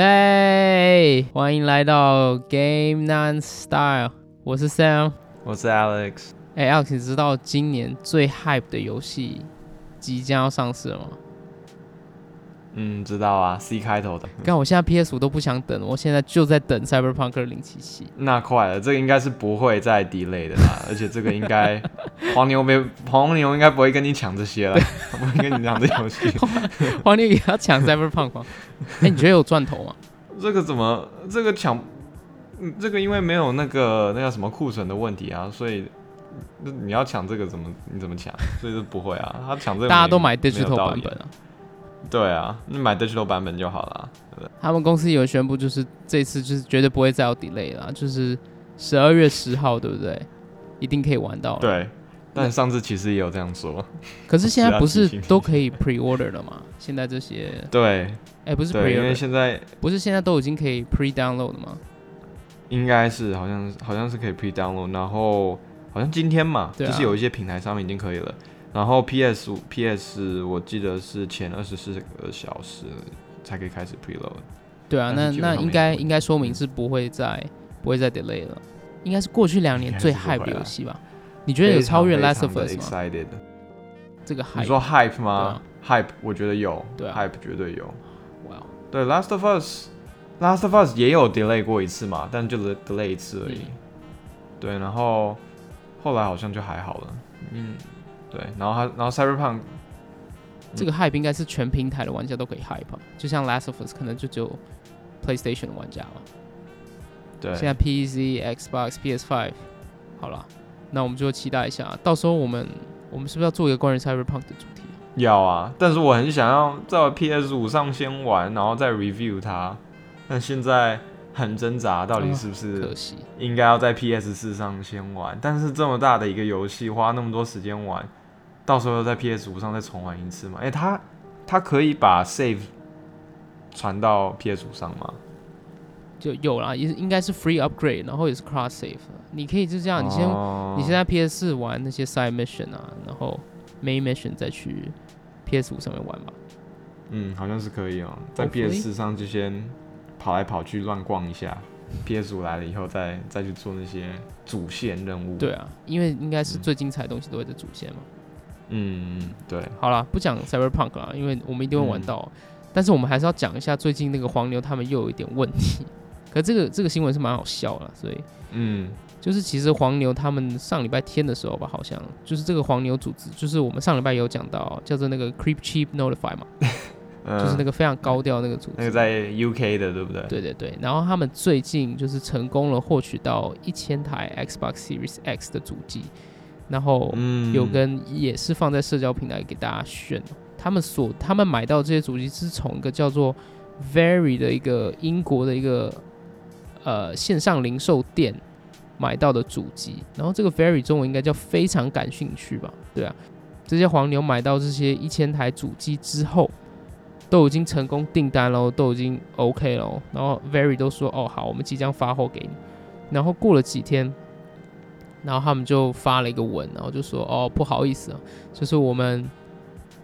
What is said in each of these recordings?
哎，欢迎来到 Game Non Style，我是 Sam，我是 Alex。哎，Alex，你知道今年最 hype 的游戏即将要上市了吗？嗯，知道啊，C 开头的。看我现在 PS 五都不想等，我现在就在等 Cyberpunk 2077。那快了，这个应该是不会再 delay 的啦，而且这个应该黄牛没黄牛应该不会跟你抢这些了，不会跟你抢这游戏。黄牛也要抢 Cyberpunk 吗？哎，你觉得有赚头吗？这个怎么这个抢？嗯，这个因为没有那个那叫什么库存的问题啊，所以你要抢这个怎么你怎么抢？所以是不会啊，他抢这个大家都买 digital 版本啊。对啊，你买 digital 版本就好了。他们公司有宣布，就是这次就是绝对不会再有 delay 了，就是十二月十号，对不对？一定可以玩到。对，但上次其实也有这样说。可是现在不是 都可以 pre order 了吗？现在这些对，哎，不是 pre order，因为现在不是现在都已经可以 pre download 了吗？应该是，好像好像是可以 pre download，然后好像今天嘛，就是有一些平台上面已经可以了。然后 PS 五 PS 我记得是前二十四个小时才可以开始 preload。对啊，那那应该应该说明是不会再不会再 delay 了，应该是过去两年最 hype 的游戏吧？你觉得有超越 Last of Us 吗？这个你说 hype 吗？hype 我觉得有对，hype 绝对有。哇，对 Last of Us，Last of Us 也有 delay 过一次嘛，但就 delay 一次而已。对，然后后来好像就还好了。嗯。对，然后他，然后 Cyberpunk 这个 hype 应该是全平台的玩家都可以 hype，就像 Last of Us 可能就只有 PlayStation 的玩家嘛。对，现在 PC、Xbox、PS5，好了，那我们就期待一下，到时候我们我们是不是要做一个关于 Cyberpunk 的主题？要啊，但是我很想要在 PS5 上先玩，然后再 review 它，但现在很挣扎，到底是不是可惜应该要在 PS4 上先玩？但是这么大的一个游戏，花那么多时间玩。到时候在 PS 五上再重玩一次嘛？哎，它它可以把 save 传到 PS 五上吗？就有啦，也应该是 free upgrade，然后也是 cross save。你可以就这样，你先你先在 PS 四玩那些 side mission 啊，然后 main mission 再去 PS 五上面玩吧。嗯，好像是可以哦，在 PS 四上就先跑来跑去乱逛一下，PS 五来了以后再再去做那些主线任务。对啊，因为应该是最精彩的东西都会在主线嘛。嗯，对，好了，不讲 Cyberpunk 了，因为我们一定会玩到。但是我们还是要讲一下最近那个黄牛他们又有一点问题。可这个这个新闻是蛮好笑了，所以嗯，就是其实黄牛他们上礼拜天的时候吧，好像就是这个黄牛组织，就是我们上礼拜有讲到叫做那个 Creep Cheap Notify 嘛，就是那个非常高调那个组织，那个在 UK 的，对不对？对对对。然后他们最近就是成功了获取到一千台 Xbox Series X 的主机。然后有跟也是放在社交平台给大家炫，他们所他们买到这些主机是从一个叫做 Very 的一个英国的一个呃线上零售店买到的主机，然后这个 Very 中文应该叫非常感兴趣吧？对啊，这些黄牛买到这些一千台主机之后，都已经成功订单喽，都已经 OK 喽，然后 Very 都说哦好，我们即将发货给你，然后过了几天。然后他们就发了一个文，然后就说：“哦，不好意思啊，就是我们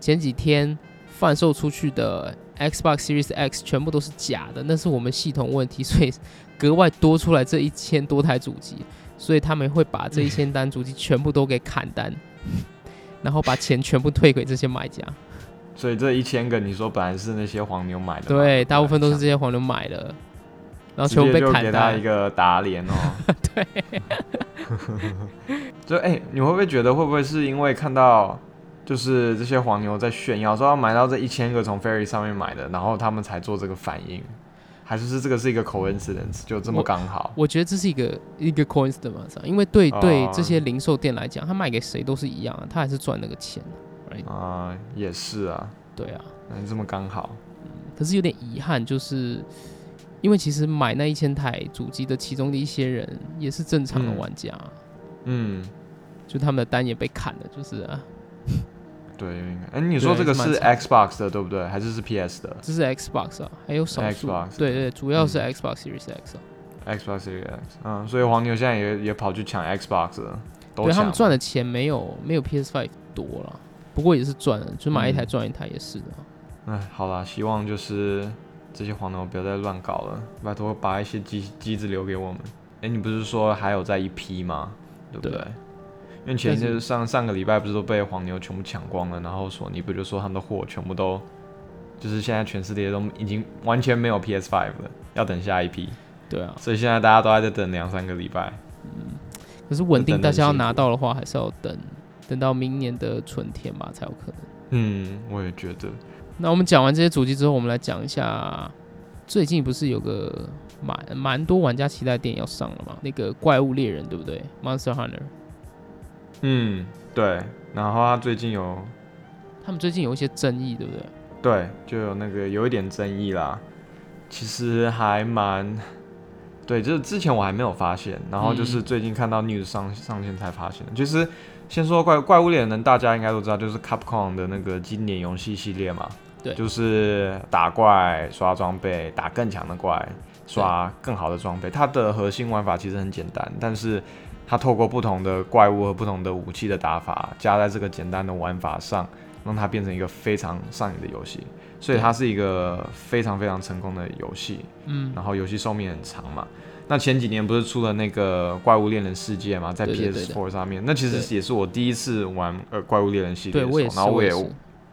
前几天贩售出去的 Xbox Series X 全部都是假的，那是我们系统问题，所以格外多出来这一千多台主机，所以他们会把这一千单主机全部都给砍单，然后把钱全部退给这些买家。所以这一千个，你说本来是那些黄牛买的，对，大部分都是这些黄牛买的。”然后全部被砍他一个打脸哦。对，就哎，你会不会觉得会不会是因为看到就是这些黄牛在炫耀说要买到这一千个从 Ferry 上面买的，然后他们才做这个反应？还是是这个是一个 coincidence，就这么刚好？我觉得这是一个一个 coincidence，因为对对这些零售店来讲，他卖给谁都是一样啊，他还是赚那个钱。啊，也是啊。对啊，那这么刚好。可是有点遗憾，就是。因为其实买那一千台主机的其中的一些人也是正常的玩家，嗯，就他们的单也被砍了，就是啊。对，哎，你说这个是 Xbox 的对不对？还是是 PS 的？这是 Xbox 啊，还有少数。对对，主要是 Xbox Series X。Xbox Series X，嗯，所以黄牛现在也也跑去抢 Xbox 了。对他们赚的钱没有没有 PS Five 多了，不过也是赚了，就买一台赚一台也是的。哎，好啦，希望就是。这些黄牛不要再乱搞了，拜托把一些机机子留给我们。哎，你不是说还有在一批吗？对不对？因为前一阵上上个礼拜不是都被黄牛全部抢光了，然后索尼不就说他们的货全部都，就是现在全世界都已经完全没有 PS Five 了，要等下一批。对啊，所以现在大家都还在等两三个礼拜。嗯，可是稳定大家要拿到的话，还是要等等到明年的春天吧才有可能。嗯，我也觉得。那我们讲完这些主机之后，我们来讲一下最近不是有个。蛮蛮多玩家期待电影要上了嘛？那个怪物猎人对不对？Monster Hunter。嗯，对。然后他最近有，他们最近有一些争议，对不对？对，就有那个有一点争议啦。其实还蛮，对，就是之前我还没有发现，然后就是最近看到 news 上上线才发现。就是先说怪怪物猎人，大家应该都知道，就是 Capcom 的那个经典游戏系列嘛。对，就是打怪、刷装备、打更强的怪。刷更好的装备，它的核心玩法其实很简单，但是它透过不同的怪物和不同的武器的打法，加在这个简单的玩法上，让它变成一个非常上瘾的游戏。所以它是一个非常非常成功的游戏。嗯，然后游戏寿命很长嘛。那前几年不是出了那个怪物猎人世界嘛，在 PS4 上面，那其实也是我第一次玩呃怪物猎人系列的时候，然后我也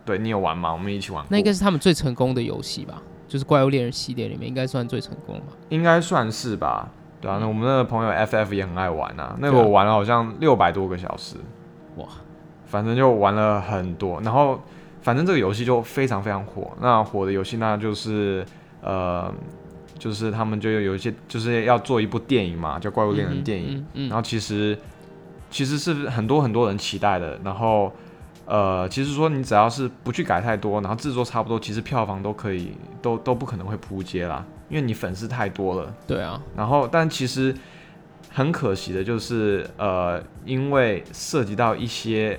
对你有玩吗？我们一起玩。那应该是他们最成功的游戏吧。就是怪物猎人系列里面应该算最成功吧？应该算是吧。对啊，那我们那个朋友 FF 也很爱玩啊。那个我玩了好像六百多个小时，哇，反正就玩了很多。然后反正这个游戏就非常非常火。那火的游戏那就是呃，就是他们就有一些就是要做一部电影嘛，叫《怪物猎人》电影。嗯然后其实其实是很多很多人期待的。然后。呃，其实说你只要是不去改太多，然后制作差不多，其实票房都可以，都都不可能会扑街啦，因为你粉丝太多了。对啊。然后，但其实很可惜的就是，呃，因为涉及到一些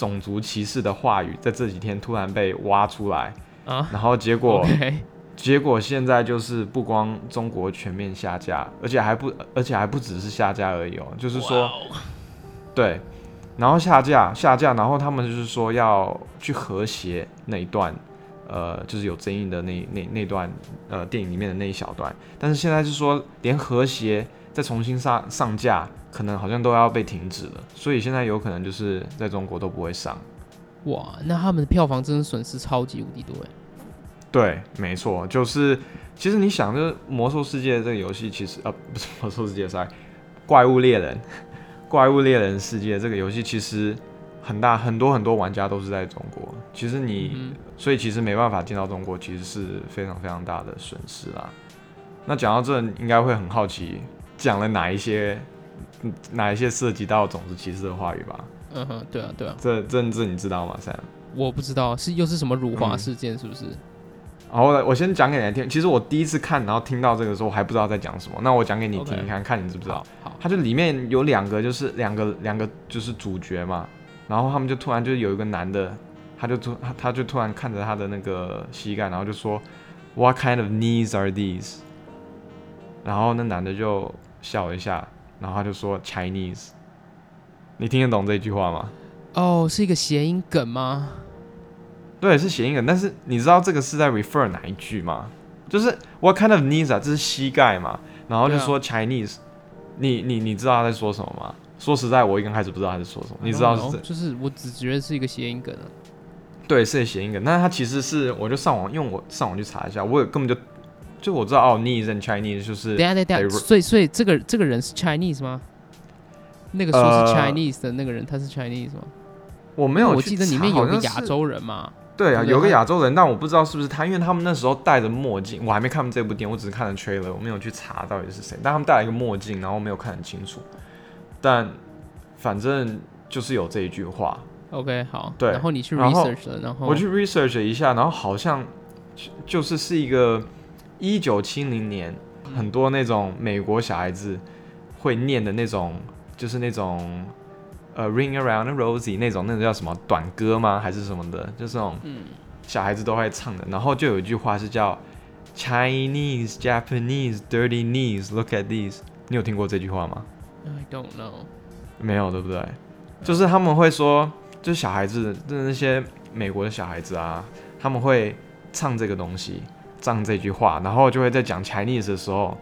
种族歧视的话语，在这几天突然被挖出来啊，然后结果，结果现在就是不光中国全面下架，而且还不，而且还不只是下架而已哦，就是说，对。然后下架，下架，然后他们就是说要去和谐那一段，呃，就是有争议的那那那段，呃，电影里面的那一小段。但是现在是说连和谐再重新上上架，可能好像都要被停止了。所以现在有可能就是在中国都不会上。哇，那他们的票房真的损失超级无敌多哎。对，没错，就是其实你想，就是魔兽世界这个游戏，其实呃不是魔兽世界，sorry，怪物猎人。怪物猎人世界这个游戏其实很大，很多很多玩家都是在中国。其实你，所以其实没办法进到中国，其实是非常非常大的损失啦。那讲到这，应该会很好奇，讲了哪一些，哪一些涉及到种族歧视的话语吧？嗯哼，对啊，对啊。这政治你知道吗？Sam？我不知道，是又是什么辱华事件？是不是？然后我先讲给你听。其实我第一次看，然后听到这个时候，我还不知道在讲什么。那我讲给你听，看看你知不知道。好，它就里面有两个，就是两个两个就是主角嘛。然后他们就突然就有一个男的，他就突他他就突然看着他的那个膝盖，然后就说，What kind of knees are these？然后那男的就笑一下，然后他就说 Chinese。你听得懂这句话吗？哦，是一个谐音梗吗？对，是谐音梗，但是你知道这个是在 refer 哪一句吗？就是 What kind of knees 啊？这是膝盖嘛？然后就说 Chinese，你你你知道他在说什么吗？说实在，我一刚开始不知道他在说什么。你知道是？就是我只觉得是一个谐音梗啊。对，是谐音梗，但是它其实是，我就上网用我上网去查一下，我也根本就就我知道哦，knees and Chinese 就是。等下等下，所以所以这个这个人是 Chinese 吗？那个说是 Chinese 的那个人他是 Chinese 吗？我没有，我记得里面有个亚洲人嘛。对啊，有个亚洲人，但我不知道是不是他，因为他们那时候戴着墨镜，我还没看这部电影，我只是看了 trailer，我没有去查到底是谁。但他们戴了一个墨镜，然后没有看很清楚。但反正就是有这一句话。OK，好。对，然后你去 research 了，然后我去 research 一下，然后好像就是是一个一九七零年，很多那种美国小孩子会念的那种，就是那种。呃，Ring Around Rosie 那种，那个叫什么短歌吗？还是什么的？就是那种小孩子都会唱的。然后就有一句话是叫 Chinese Japanese dirty knees look at these。你有听过这句话吗？I don't know。没有，对不对？就是他们会说，就是小孩子，就是那些美国的小孩子啊，他们会唱这个东西。仗这句话，然后就会在讲 Chinese 的时候，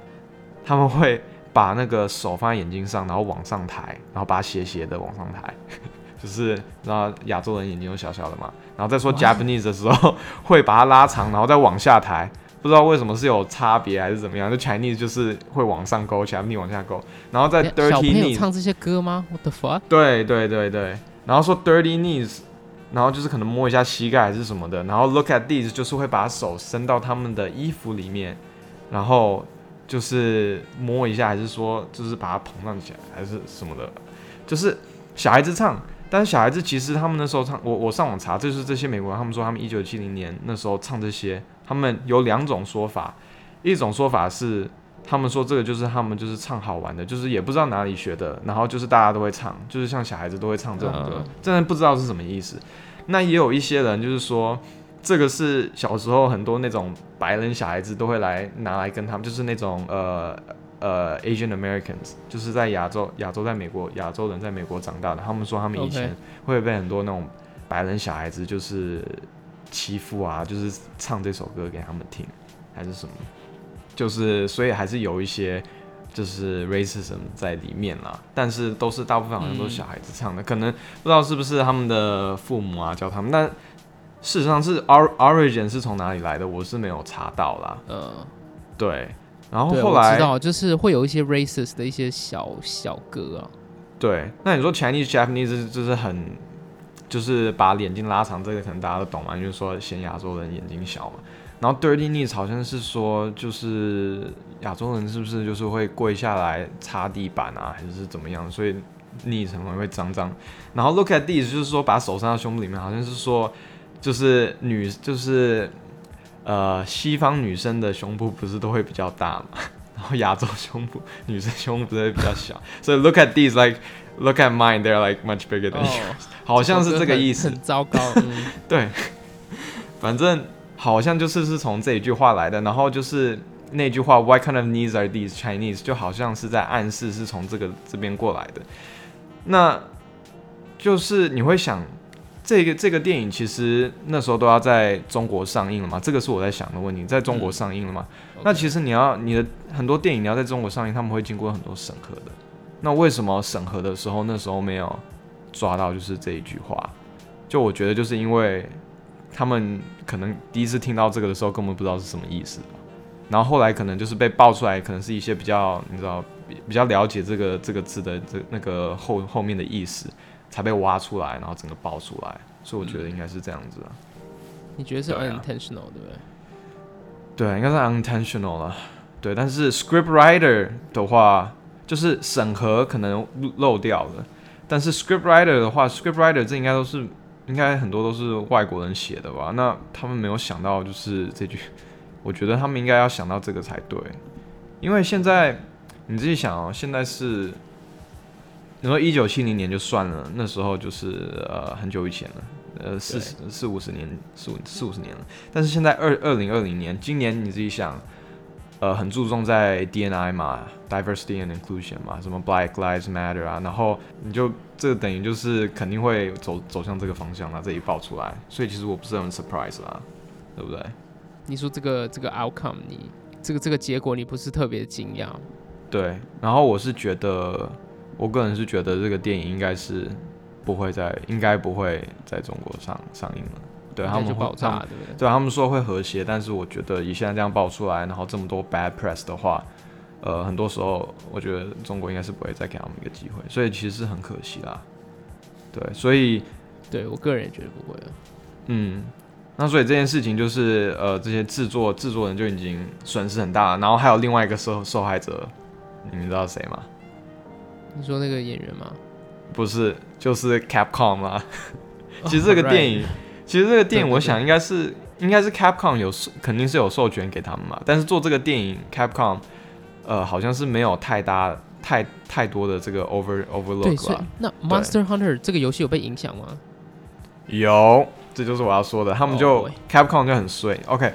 他们会把那个手放在眼睛上，然后往上抬，然后把它斜斜的往上抬，就是然后亚洲人眼睛都小小的嘛，然后再说 Japanese 的时候会把它拉长，然后再往下抬，不知道为什么是有差别还是怎么样，就 Chinese 就是会往上勾，Japanese 往下勾，然后在 Dirty Knees 唱这些歌吗？What the fuck？对对对对，然后说 Dirty Knees。然后就是可能摸一下膝盖还是什么的，然后 look at these 就是会把手伸到他们的衣服里面，然后就是摸一下，还是说就是把它膨胀起来，还是什么的，就是小孩子唱，但是小孩子其实他们那时候唱，我我上网查，就是这些美国人他们说他们一九七零年那时候唱这些，他们有两种说法，一种说法是。他们说这个就是他们就是唱好玩的，就是也不知道哪里学的，然后就是大家都会唱，就是像小孩子都会唱这种歌，真的不知道是什么意思。那也有一些人就是说，这个是小时候很多那种白人小孩子都会来拿来跟他们，就是那种呃呃 Asian Americans，就是在亚洲亚洲在美国亚洲人在美国长大的，他们说他们以前会被很多那种白人小孩子就是欺负啊，就是唱这首歌给他们听，还是什么。就是，所以还是有一些就是 racism 在里面啦，但是都是大部分好像都是小孩子唱的，可能不知道是不是他们的父母啊教他们，但事实上是 origin 是从哪里来的，我是没有查到啦。嗯，对，然后后来知道就是会有一些 racist 的一些小小歌啊。对，那你说 Chinese Japanese 就是很就是把眼睛拉长，这个可能大家都懂嘛，就是说嫌亚洲人眼睛小嘛。然后 dirty knees 好像是说，就是亚洲人是不是就是会跪下来擦地板啊，还是怎么样？所以 knees 可能会脏脏。然后 look at these 就是说把手伸到胸部里面，好像是说就是女就是呃西方女生的胸部不是都会比较大嘛，然后亚洲胸部女生胸部会比较小。所以 look at these like look at mine they're like much bigger than yours，好像是这个意思。很糟糕。对，反正。好像就是是从这一句话来的，然后就是那句话 What kind of needs are these Chinese？就好像是在暗示是从这个这边过来的。那就是你会想，这个这个电影其实那时候都要在中国上映了嘛？这个是我在想的问题，在中国上映了吗？那其实你要你的很多电影你要在中国上映，他们会经过很多审核的。那为什么审核的时候那时候没有抓到就是这一句话？就我觉得就是因为。他们可能第一次听到这个的时候，根本不知道是什么意思，然后后来可能就是被爆出来，可能是一些比较你知道比比较了解这个这个字的这那个后后面的意思，才被挖出来，然后整个爆出来，所以我觉得应该是这样子啊。你觉得是 unintentional 对不对？对，应该是 unintentional 了。对，但是 script writer 的话，就是审核可能漏掉了，但是 script writer 的话，script writer 这应该都是。应该很多都是外国人写的吧？那他们没有想到就是这句，我觉得他们应该要想到这个才对。因为现在你自己想哦，现在是你说一九七零年就算了，那时候就是呃很久以前了，呃四四五十年四五四五十年了。但是现在二二零二零年，今年你自己想。呃，很注重在 DNI 嘛，diversity and inclusion 嘛，什么 Black Lives Matter 啊，然后你就这等于就是肯定会走走向这个方向啦，这一爆出来，所以其实我不是很 surprise 啦，对不对？你说这个这个 outcome，你这个这个结果你不是特别惊讶？对，然后我是觉得，我个人是觉得这个电影应该是不会在，应该不会在中国上上映了。对他们爆炸，对不对？对他们说会和谐，但是我觉得以现在这样爆出来，然后这么多 bad press 的话，呃，很多时候我觉得中国应该是不会再给他们一个机会，所以其实是很可惜啦。对，所以对我个人也觉得不会了。嗯，那所以这件事情就是呃，这些制作制作人就已经损失很大了，然后还有另外一个受受害者，你们知道谁吗？你说那个演员吗？不是，就是 Capcom 吗？其实这个电影。其实这个电影，我想应该是应该是 Capcom 有肯定是有授权给他们嘛。但是做这个电影，Capcom 呃好像是没有太大太太多的这个 over overlook 了。那 Monster Hunter 这个游戏有被影响吗？有，这就是我要说的。他们就 Capcom 就很衰。OK，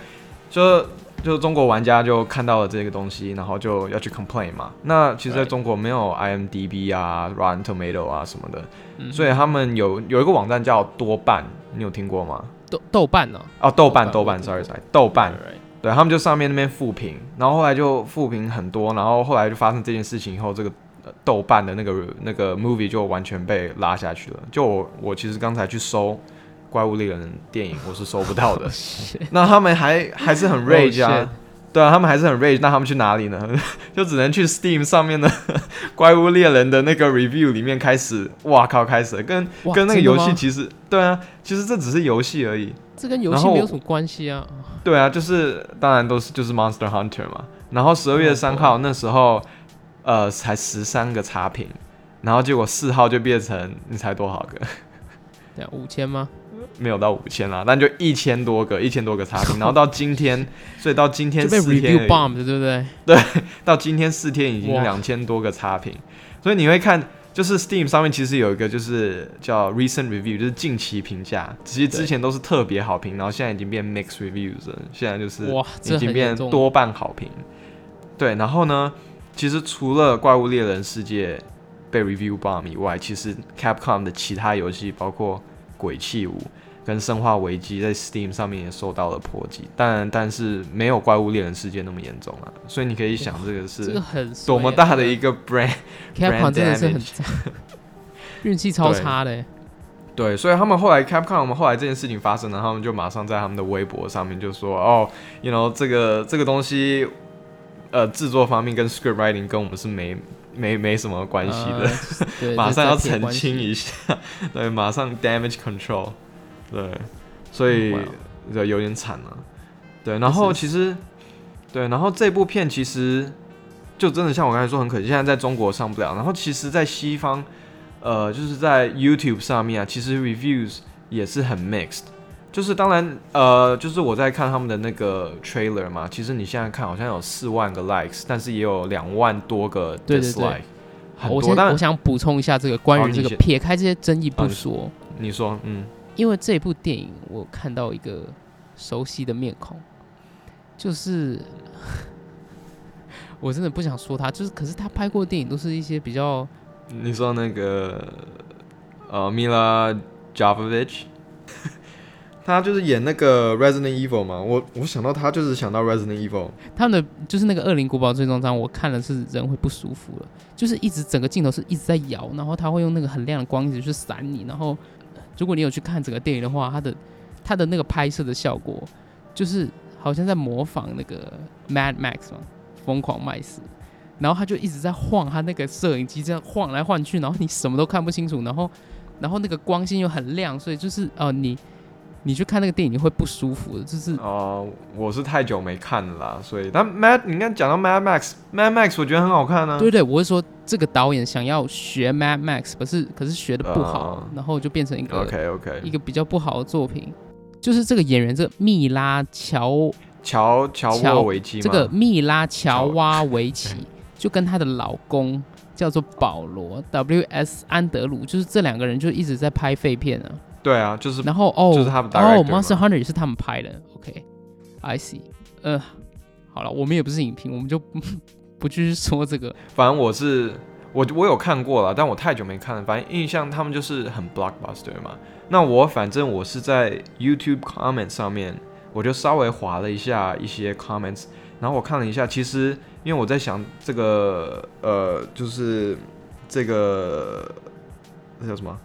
就就中国玩家就看到了这个东西，然后就要去 complain 嘛。那其实在中国没有 IMDB 啊、Rotten Tomato 啊什么的，所以他们有有一个网站叫多半。你有听过吗？豆豆瓣呢？哦，豆瓣，豆瓣，sorry，sorry，豆瓣，对他们就上面那边复评，然后后来就复评很多，然后后来就发生这件事情以后，这个豆瓣的那个那个 movie 就完全被拉下去了。就我我其实刚才去搜。怪物猎人电影我是搜不到的，那他们还还是很 rage 啊，对啊，他们还是很 rage，那他们去哪里呢？就只能去 Steam 上面的 怪物猎人的那个 review 里面开始，哇靠，开始跟跟那个游戏其实，对啊，其实这只是游戏而已，这跟游戏没有什么关系啊。对啊，就是当然都是就是 Monster Hunter 嘛，然后十二月三号那时候，呃，才十三个差评，然后结果四号就变成你猜多少个？对，五千吗？没有到五千啦，但就一千多个，一千多个差评，然后到今天，所以到今天四天，对不对？对，到今天四天已经两千多个差评，所以你会看，就是 Steam 上面其实有一个就是叫 Recent Review，就是近期评价，其实之前都是特别好评，然后现在已经变 Mixed Reviews 了，现在就是哇，已经变多半好评。对，然后呢，其实除了怪物猎人世界被 Review bomb 以外，其实 Capcom 的其他游戏包括鬼泣五。跟生化危机在 Steam 上面也受到了波及，但但是没有怪物猎人世界那么严重啊，所以你可以想这个是多么大的一个 brand，Capcom 真的是很 运气超差的。对，所以他们后来 Capcom，我们后来这件事情发生了，他们就马上在他们的微博上面就说：“哦，you know 这个这个东西，呃，制作方面跟 script writing 跟我们是没没没什么关系的，马上要澄清一下，对，马上 damage control。”对，所以有点惨了。对，然后其实，对，然后这部片其实就真的像我刚才说很可惜，现在在中国上不了。然后其实，在西方，呃，就是在 YouTube 上面啊，其实 reviews 也是很 mixed。就是当然，呃，就是我在看他们的那个 trailer 嘛，其实你现在看好像有四万个 likes，但是也有两万多个 dislike，很多。但我想补充一下这个关于这个，撇开这些争议不说，你说，嗯。因为这部电影，我看到一个熟悉的面孔，就是 我真的不想说他，就是可是他拍过的电影都是一些比较，你说那个呃，Mila Jovovich，他就是演那个 Resident Evil 嘛，我我想到他就是想到 Resident Evil，他们的就是那个《恶灵古堡》最终章，我看了是人会不舒服了，就是一直整个镜头是一直在摇，然后他会用那个很亮的光一直去闪你，然后。如果你有去看整个电影的话，它的它的那个拍摄的效果，就是好像在模仿那个 Mad Max 嘛，疯狂麦斯，然后他就一直在晃他那个摄影机，这样晃来晃去，然后你什么都看不清楚，然后然后那个光线又很亮，所以就是呃你。你去看那个电影你会不舒服的，就是哦，我是太久没看了啦，所以但 Mad，你刚讲到 Mad Max，Mad Max 我觉得很好看啊。对对，我是说这个导演想要学 Mad Max，可是可是学的不好，然后就变成一个 OK OK 一个比较不好的作品。就是这个演员，这个蜜拉乔乔乔沃维奇，这个蜜拉乔瓦维奇，就跟她的老公叫做保罗 W S 安德鲁，就是这两个人就一直在拍废片啊。对啊，就是然后哦，就是他们哦，Monster Hunter 也是他们拍的。OK，I see。呃，好了，我们也不是影评，我们就 不继续说这个。反正我是我我有看过了，但我太久没看了。反正印象他们就是很 blockbuster 嘛。那我反正我是在 YouTube comment 上面，我就稍微划了一下一些 comments，然后我看了一下，其实因为我在想这个呃，就是这个那叫什么？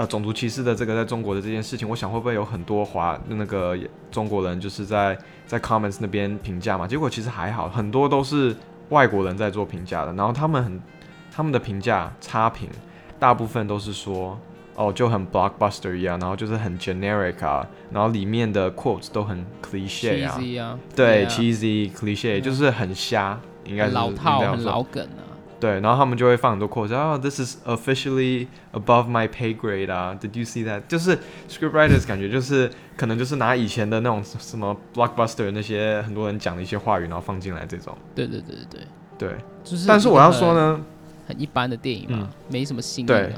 呃，种族歧视的这个在中国的这件事情，我想会不会有很多华那个中国人就是在在 comments 那边评价嘛？结果其实还好，很多都是外国人在做评价的，然后他们很他们的评价差评，大部分都是说哦就很 blockbuster 一样，然后就是很 generic 啊，然后里面的 quotes 都很 cliche 啊，对 cheesy cliche 就是很瞎，应该是老套很老梗啊。对，然后他们就会放很多 quote，啊，this is officially above my pay grade 啊，Did you see that？就是 scriptwriters 感觉就是可能就是拿以前的那种什么 blockbuster 那些很多人讲的一些话语，然后放进来这种。对对对对对。对。就是。但是我要说呢，很一般的电影嘛，没什么新意。对。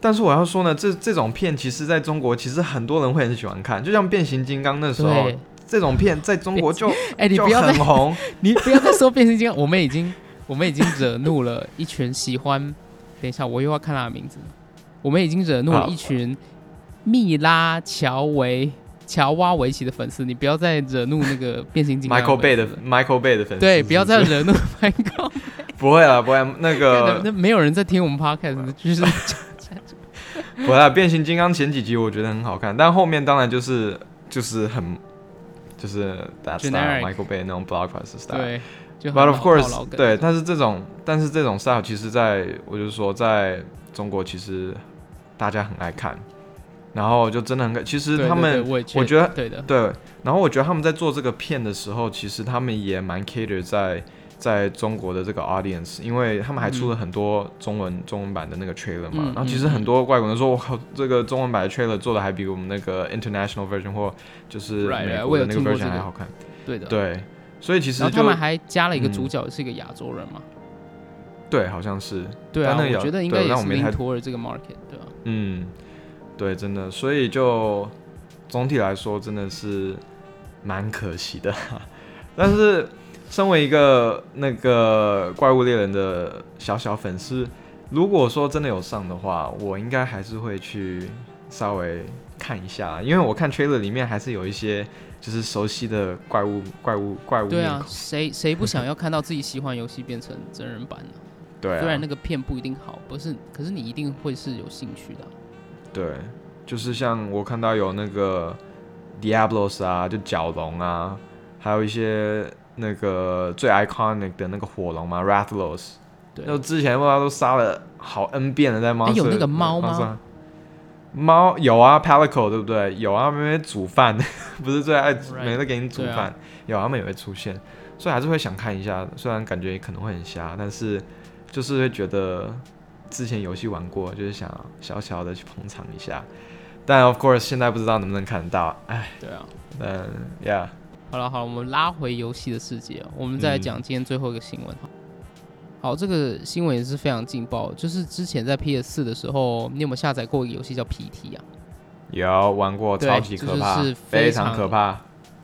但是我要说呢，这这种片其实在中国其实很多人会很喜欢看，就像变形金刚那时候，这种片在中国就 哎你不要很红，你不要再说变形金刚，我们已经。我们已经惹怒了一群喜欢，等一下我又要看他的名字。我们已经惹怒了一群密拉乔维乔挖围棋的粉丝，你不要再惹怒那个变形金刚 Michael Bay 的 Michael Bay 的粉丝。对，不要再惹怒 Michael。不会了，不会那个 那没有人在听我们 podcast，就是。不会，变形金刚前几集我觉得很好看，但后面当然就是就是很就是 that style Michael Bay 那种 blockbuster style。对。But of course，对，但是这种但是这种 style 其实在我就说在中国其实大家很爱看。然后就真的很，其实他们，我觉得，对的，对。然后我觉得他们在做这个片的时候，其实他们也蛮 cater 在在中国的这个 audience，因为他们还出了很多中文中文版的那个 trailer 嘛。然后其实很多外国人说，我靠，这个中文版的 trailer 做的还比我们那个 international version 或就是美国的那个 version 还好看。对的，对。所以其实他们还加了一个主角是一个亚洲人嘛？对，好像是。对啊，我觉得应该也是领托了这个 market，对吧？嗯。对，真的，所以就总体来说，真的是蛮可惜的。但是，身为一个那个怪物猎人的小小粉丝，如果说真的有上的话，我应该还是会去稍微看一下，因为我看 trailer 里面还是有一些就是熟悉的怪物、怪物、怪物。对啊，谁谁不想要看到自己喜欢游戏变成真人版呢？对，虽然那个片不一定好，不是，可是你一定会是有兴趣的。对，就是像我看到有那个 Diablos 啊，就角龙啊，还有一些那个最 iconic 的那个火龙嘛，Rathalos。对，就之前大家都杀了好 N 遍了，在猫。有那个猫吗？猫有啊，Palico 对不对？有啊，妹妹煮饭，不是最爱每次给你煮饭，有他们也会出现，所以还是会想看一下。虽然感觉可能会很瞎，但是就是会觉得。之前游戏玩过，就是想小小的去捧场一下，但 of course 现在不知道能不能看得到，哎，对啊，嗯，yeah，好了好了，我们拉回游戏的世界，我们再来讲今天最后一个新闻哈。好，这个新闻也是非常劲爆，就是之前在 PS 四的时候，你有没有下载过一个游戏叫 PT 啊？有玩过，超级可怕，非常可怕，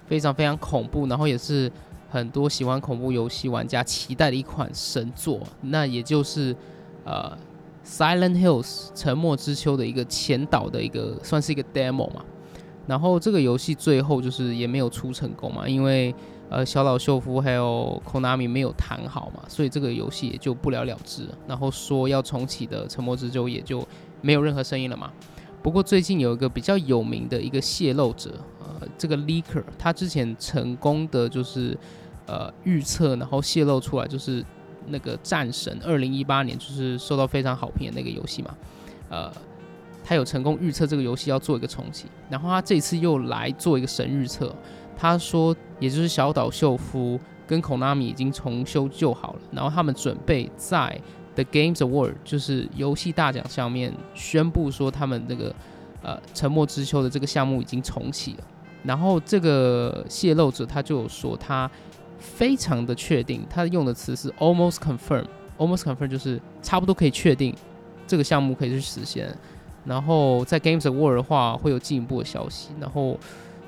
非常非常恐怖，然后也是很多喜欢恐怖游戏玩家期待的一款神作，那也就是呃。Silent Hills 沉默之丘的一个前导的一个算是一个 demo 嘛，然后这个游戏最后就是也没有出成功嘛，因为呃小岛秀夫还有 Konami 没有谈好嘛，所以这个游戏也就不了了之。然后说要重启的沉默之舟也就没有任何声音了嘛。不过最近有一个比较有名的一个泄露者，呃，这个 leaker 他之前成功的就是呃预测，然后泄露出来就是。那个战神二零一八年就是受到非常好评的那个游戏嘛，呃，他有成功预测这个游戏要做一个重启，然后他这次又来做一个神预测，他说也就是小岛秀夫跟 Konami 已经重修旧好了，然后他们准备在 The Games Award 就是游戏大奖上面宣布说他们那个呃沉默之丘的这个项目已经重启了，然后这个泄露者他就说他。非常的确定，他用的词是 almost confirm，almost confirm 就是差不多可以确定这个项目可以去实现。然后在 Games Award 的话会有进一步的消息，然后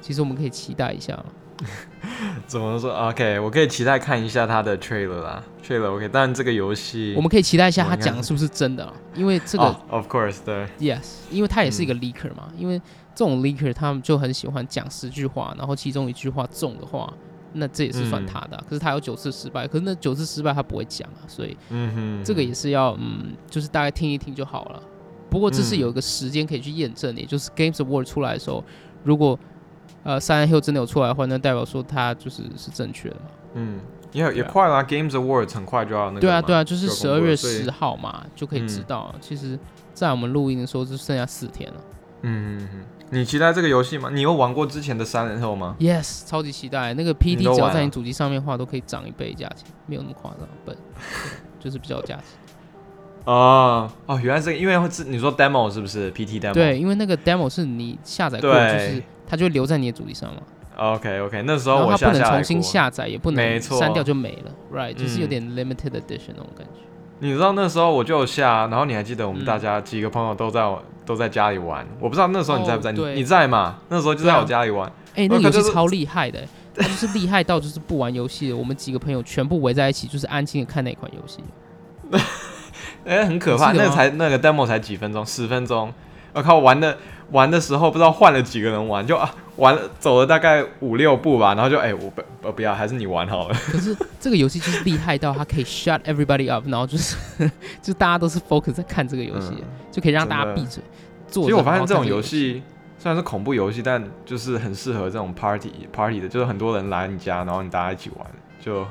其实我们可以期待一下。怎么说？OK，我可以期待看一下他的 trailer 啦，trailer OK。但这个游戏我们可以期待一下他讲的是不是真的，因为这个 Of course，对，Yes，因为他也是一个 leaker 嘛，因为这种 leaker 他们就很喜欢讲十句话，然后其中一句话中的话。那这也是算他的，可是他有九次失败，可是那九次失败他不会讲啊，所以嗯哼这个也是要嗯，就是大概听一听就好了。不过这是有一个时间可以去验证，也就是 Games Award 出来的时候，如果呃 Silent Hill 真的有出来的话，那代表说他就是是正确的嘛。嗯，也也快啦，Games Awards 很快就要那个。对啊对啊，就是十二月十号嘛，就可以知道。其实，在我们录音的时候，就剩下四天了。嗯嗯嗯。你期待这个游戏吗？你有玩过之前的三人后吗？Yes，超级期待。那个 PT 只要在你主机上面的话，都可以涨一倍价钱，没有那么夸张，本 就是比较价值。哦哦，原来是因为会是你说 demo 是不是 PT demo？对，因为那个 demo 是你下载过，就是它就会留在你的主机上嘛。OK OK，那时候我它不能重新下载，也不能删掉就没了，Right？就是有点 limited edition 那种感觉。你知道那时候我就下，然后你还记得我们大家几个朋友都在都在家里玩，我不知道那时候你在不在？你你在吗？那时候就在我家里玩。哎，那游戏超厉害的，它就是厉害到就是不玩游戏的，我们几个朋友全部围在一起，就是安静的看那款游戏。哎，很可怕，那个才那个 demo 才几分钟，十分钟，我靠，玩的玩的时候不知道换了几个人玩，就啊玩了走了大概五六步吧，然后就哎我不我不要，还是你玩好了。可是这个游戏就是厉害到它可以 shut everybody up，然后就是 就大家都是 focus 在看这个游戏，就可以让大家闭嘴。其实我发现这种游戏虽然是恐怖游戏，但就是很适合这种 party party 的，就是很多人来你家，然后你大家一起玩，就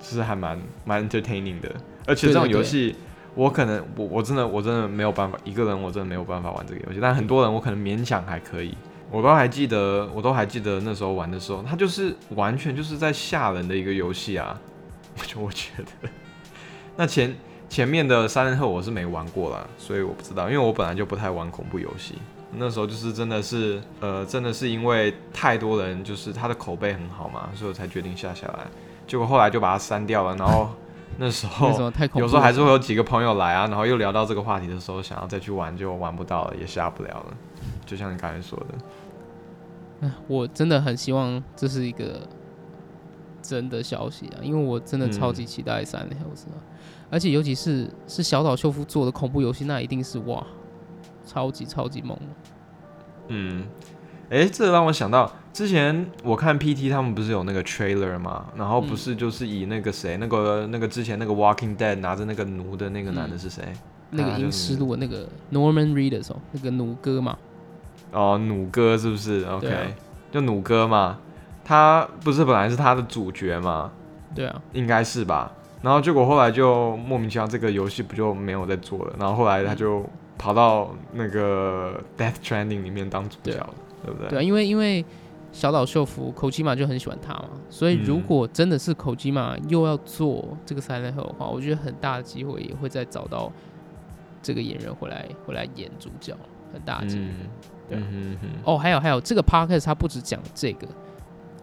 就是还蛮蛮 entertaining 的。而且这种游戏，我可能我我真的我真的没有办法一个人，我真的没有办法玩这个游戏。但很多人我可能勉强还可以。我都还记得，我都还记得那时候玩的时候，它就是完全就是在吓人的一个游戏啊！我就我觉得，那前前面的三人后我是没玩过了，所以我不知道，因为我本来就不太玩恐怖游戏。那时候就是真的是，呃，真的是因为太多人就是他的口碑很好嘛，所以我才决定下下来。结果后来就把它删掉了，然后。那时候有时候还是会有几个朋友来啊，然后又聊到这个话题的时候，想要再去玩就玩不到了，也下不了了。就像你刚才说的，我真的很希望这是一个真的消息啊，因为我真的超级期待三 Hills 啊，而且尤其是是小岛秀夫做的恐怖游戏，那一定是哇，超级超级猛。嗯。哎，这让我想到之前我看 PT 他们不是有那个 trailer 吗？然后不是就是以那个谁，那个那个之前那个 Walking Dead 拿着那个弩的那个男的是谁？那个英诗路那个 Norman Reedus 哦，那个弩哥嘛。哦，弩哥是不是？OK，就弩哥嘛，他不是本来是他的主角嘛？对啊，应该是吧。然后结果后来就莫名其妙这个游戏不就没有在做了，然后后来他就跑到那个 Death Training 里面当主角了。对不对？对，因为因为小岛秀夫口基玛就很喜欢他嘛，所以如果真的是口基玛又要做这个三人合的话，我觉得很大的机会也会再找到这个演员回来回来演主角，很大的机会。对，哦，还有还有，这个 podcast 他不止讲这个，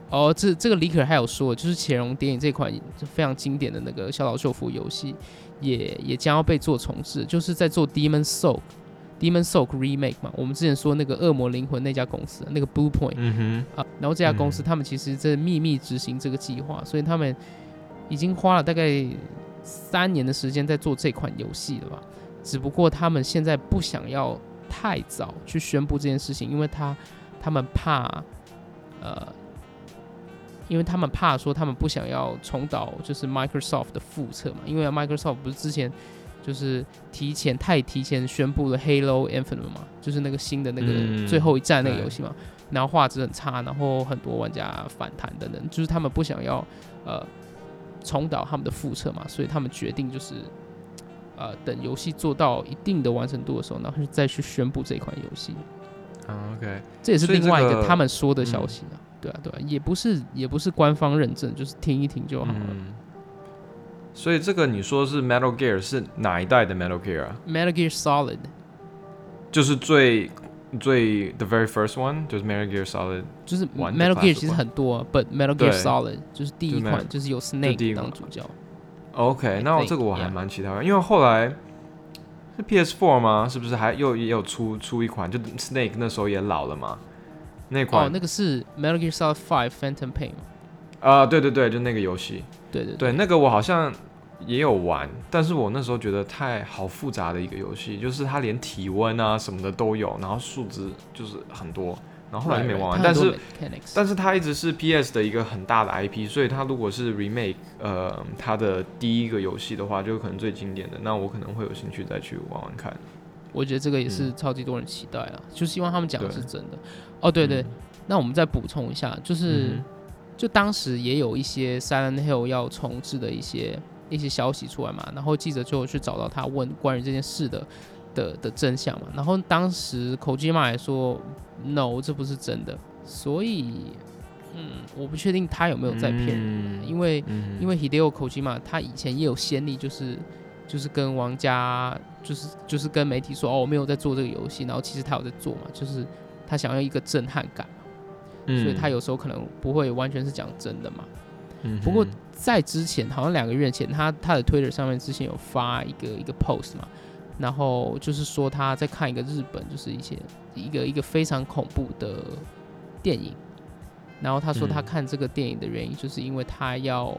哦，这这个李可还有说，就是潜龙电影这款非常经典的那个小岛秀夫游戏，也也将要被做重置，就是在做 Demon Soul。Demon Soul remake 嘛，我们之前说那个恶魔灵魂那家公司，那个 Blue Point，嗯哼，啊，然后这家公司他们其实在秘密执行这个计划，所以他们已经花了大概三年的时间在做这款游戏了吧？只不过他们现在不想要太早去宣布这件事情，因为他他们怕，呃，因为他们怕说他们不想要重蹈就是 Microsoft 的覆辙嘛，因为 Microsoft 不是之前。就是提前太提前宣布了《Halo Infinite》嘛，就是那个新的那个最后一战那个游戏嘛，然后画质很差，然后很多玩家反弹等等，就是他们不想要呃重蹈他们的覆辙嘛，所以他们决定就是呃等游戏做到一定的完成度的时候，然后再去宣布这款游戏。OK，这也是另外一个他们说的消息啊，对啊对啊，也不是也不是官方认证，就是听一听就好了。所以这个你说是 Metal Gear 是哪一代的 Metal Gear 啊？Metal Gear Solid，就是最最 the very first one，就是 Metal Gear Solid，就是 Metal Gear 其实很多，but Metal Gear Solid 就是第一款，就是有 Snake 当主角。OK，那这个我还蛮期待，因为后来是 PS4 吗？是不是还又也有出出一款？就 Snake 那时候也老了嘛？那款哦，那个是 Metal Gear Solid Five Phantom Pain。啊，对对对，就那个游戏。对对对，那个我好像。也有玩，但是我那时候觉得太好复杂的一个游戏，就是它连体温啊什么的都有，然后数值就是很多，然后后来就没玩完。但是，但是它一直是 PS 的一个很大的 IP，所以它如果是 remake，呃，它的第一个游戏的话，就可能最经典的，那我可能会有兴趣再去玩玩看。我觉得这个也是超级多人期待啊，就希望他们讲的是真的。哦，对对，那我们再补充一下，就是就当时也有一些 Silent Hill 要重置的一些。一些消息出来嘛，然后记者就去找到他问关于这件事的的的真相嘛，然后当时口基玛也说 no，这不是真的，所以嗯，我不确定他有没有在骗人，因为因为 Hideo 口基玛他以前也有先例，就是就是跟王家就是就是跟媒体说哦，我没有在做这个游戏，然后其实他有在做嘛，就是他想要一个震撼感，所以他有时候可能不会完全是讲真的嘛。不过在之前，好像两个月前，他他的 Twitter 上面之前有发一个一个 post 嘛，然后就是说他在看一个日本，就是一些一个一个非常恐怖的电影，然后他说他看这个电影的原因，就是因为他要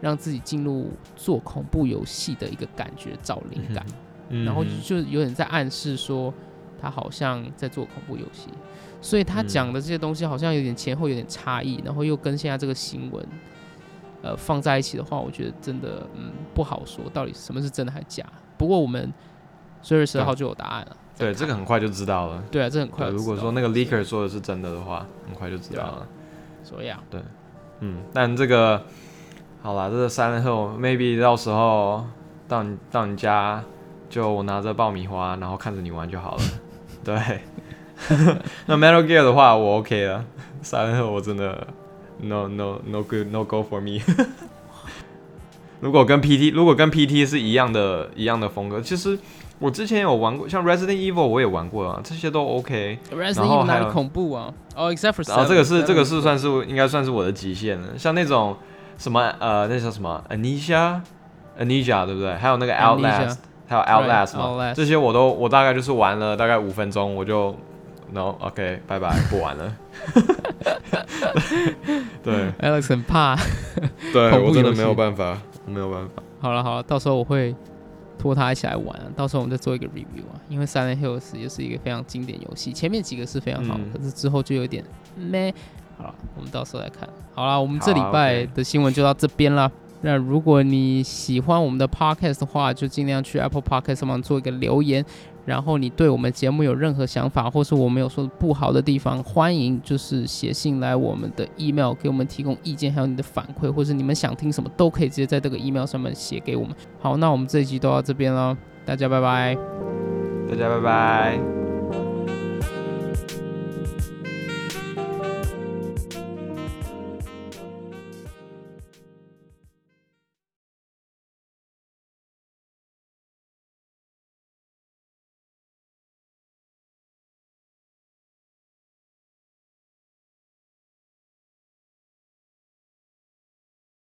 让自己进入做恐怖游戏的一个感觉，找灵感，然后就有点在暗示说，他好像在做恐怖游戏，所以他讲的这些东西好像有点前后有点差异，然后又跟现在这个新闻，呃，放在一起的话，我觉得真的嗯不好说到底什么是真的还是假。不过我们十二月十二号就有答案了。对，这个很快就知道了。对啊，这很快。如果说那个 leaker 说的是真的的话，很快就知道了。所以啊，对，嗯，但这个好啦，这个三人后 maybe 到时候到你到你家，就我拿着爆米花，然后看着你玩就好了。对，那 Metal Gear 的话，我 OK 了。三人后我真的 no no no good no go for me。如果跟 PT 如果跟 PT 是一样的一样的风格，其实。我之前有玩过，像 Resident Evil 我也玩过啊，这些都 OK。Resident Evil 还有恐怖啊，哦，except for 然后这个是这个是算是应该算是我的极限了。像那种什么呃，那叫什么 Anisha，Anisha 对不对？还有那个 Outlast，还有 Outlast 嘛，这些我都我大概就是玩了大概五分钟，我就 No OK，拜拜，不玩了。对，Alex 很怕，对我真的没有办法，没有办法。好了好了，到时候我会。拖他一起来玩，到时候我们再做一个 review 啊。因为 Silent Hills 也是一个非常经典游戏，前面几个是非常好，可是之后就有点咩。好了，我们到时候来看。好了，我们这礼拜的新闻就到这边了。那如果你喜欢我们的 podcast 的话，就尽量去 Apple Podcast 上面做一个留言。然后你对我们节目有任何想法，或是我们有说的不好的地方，欢迎就是写信来我们的 email 给我们提供意见，还有你的反馈，或是你们想听什么都可以直接在这个 email 上面写给我们。好，那我们这一集都到这边了，大家拜拜，大家拜拜。